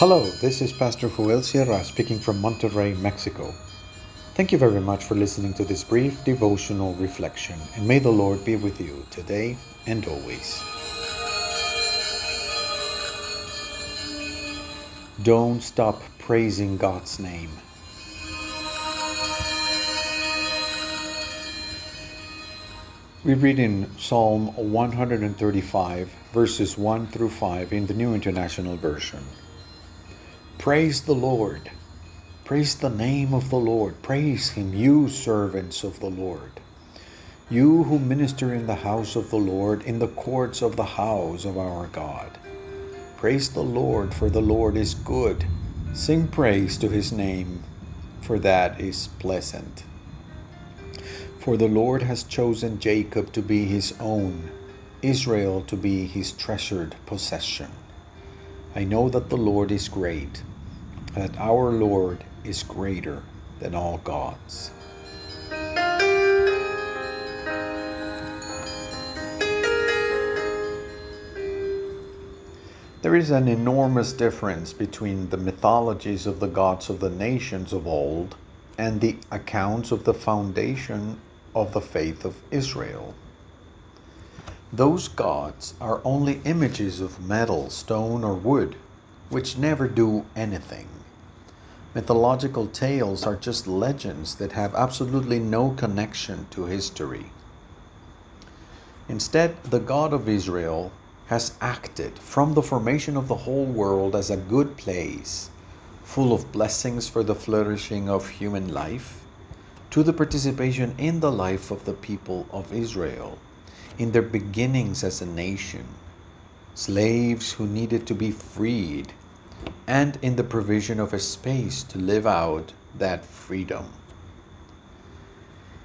Hello, this is Pastor Joel Sierra speaking from Monterrey, Mexico. Thank you very much for listening to this brief devotional reflection, and may the Lord be with you today and always. Don't stop praising God's name. We read in Psalm 135, verses 1 through 5 in the New International Version. Praise the Lord. Praise the name of the Lord. Praise Him, you servants of the Lord. You who minister in the house of the Lord, in the courts of the house of our God. Praise the Lord, for the Lord is good. Sing praise to His name, for that is pleasant. For the Lord has chosen Jacob to be his own, Israel to be his treasured possession. I know that the Lord is great, that our Lord is greater than all gods. There is an enormous difference between the mythologies of the gods of the nations of old and the accounts of the foundation of the faith of Israel. Those gods are only images of metal, stone, or wood, which never do anything. Mythological tales are just legends that have absolutely no connection to history. Instead, the God of Israel has acted from the formation of the whole world as a good place, full of blessings for the flourishing of human life to the participation in the life of the people of Israel, in their beginnings as a nation, slaves who needed to be freed, and in the provision of a space to live out that freedom.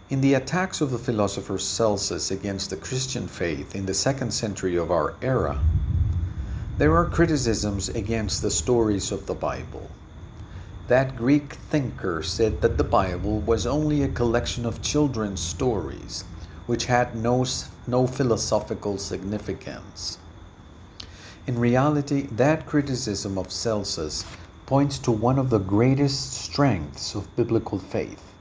In the attacks of the philosopher Celsus against the Christian faith in the second century of our era, there are criticisms against the stories of the Bible. That Greek thinker said that the Bible was only a collection of children's stories, which had no, no philosophical significance. In reality, that criticism of Celsus points to one of the greatest strengths of biblical faith.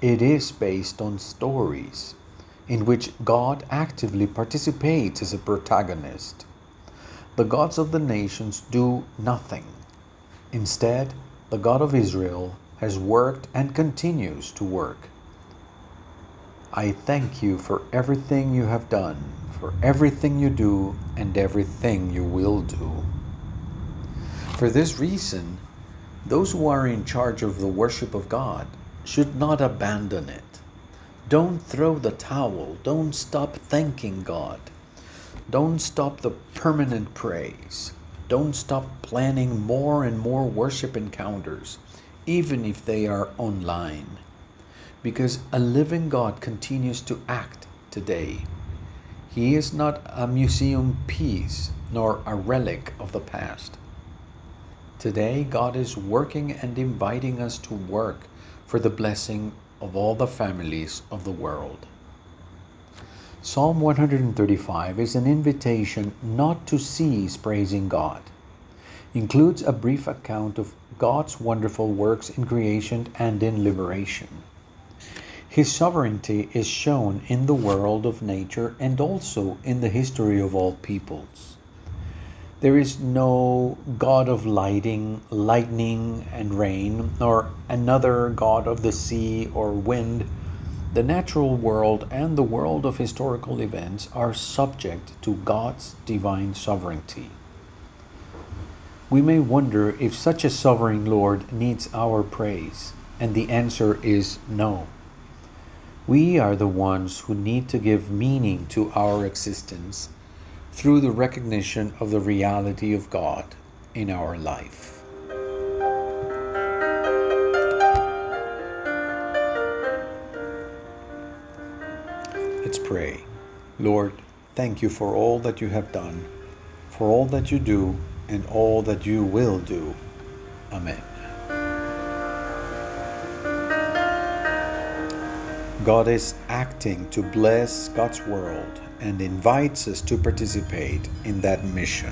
It is based on stories in which God actively participates as a protagonist. The gods of the nations do nothing. Instead, the God of Israel, has worked and continues to work. I thank you for everything you have done, for everything you do, and everything you will do. For this reason, those who are in charge of the worship of God should not abandon it. Don't throw the towel. Don't stop thanking God. Don't stop the permanent praise. Don't stop planning more and more worship encounters, even if they are online. Because a living God continues to act today. He is not a museum piece nor a relic of the past. Today, God is working and inviting us to work for the blessing of all the families of the world. Psalm 135 is an invitation not to cease praising God. Includes a brief account of God's wonderful works in creation and in liberation. His sovereignty is shown in the world of nature and also in the history of all peoples. There is no God of lighting, lightning, and rain, nor another God of the sea or wind the natural world and the world of historical events are subject to God's divine sovereignty. We may wonder if such a sovereign Lord needs our praise, and the answer is no. We are the ones who need to give meaning to our existence through the recognition of the reality of God in our life. Let's pray. Lord, thank you for all that you have done, for all that you do, and all that you will do. Amen. God is acting to bless God's world and invites us to participate in that mission.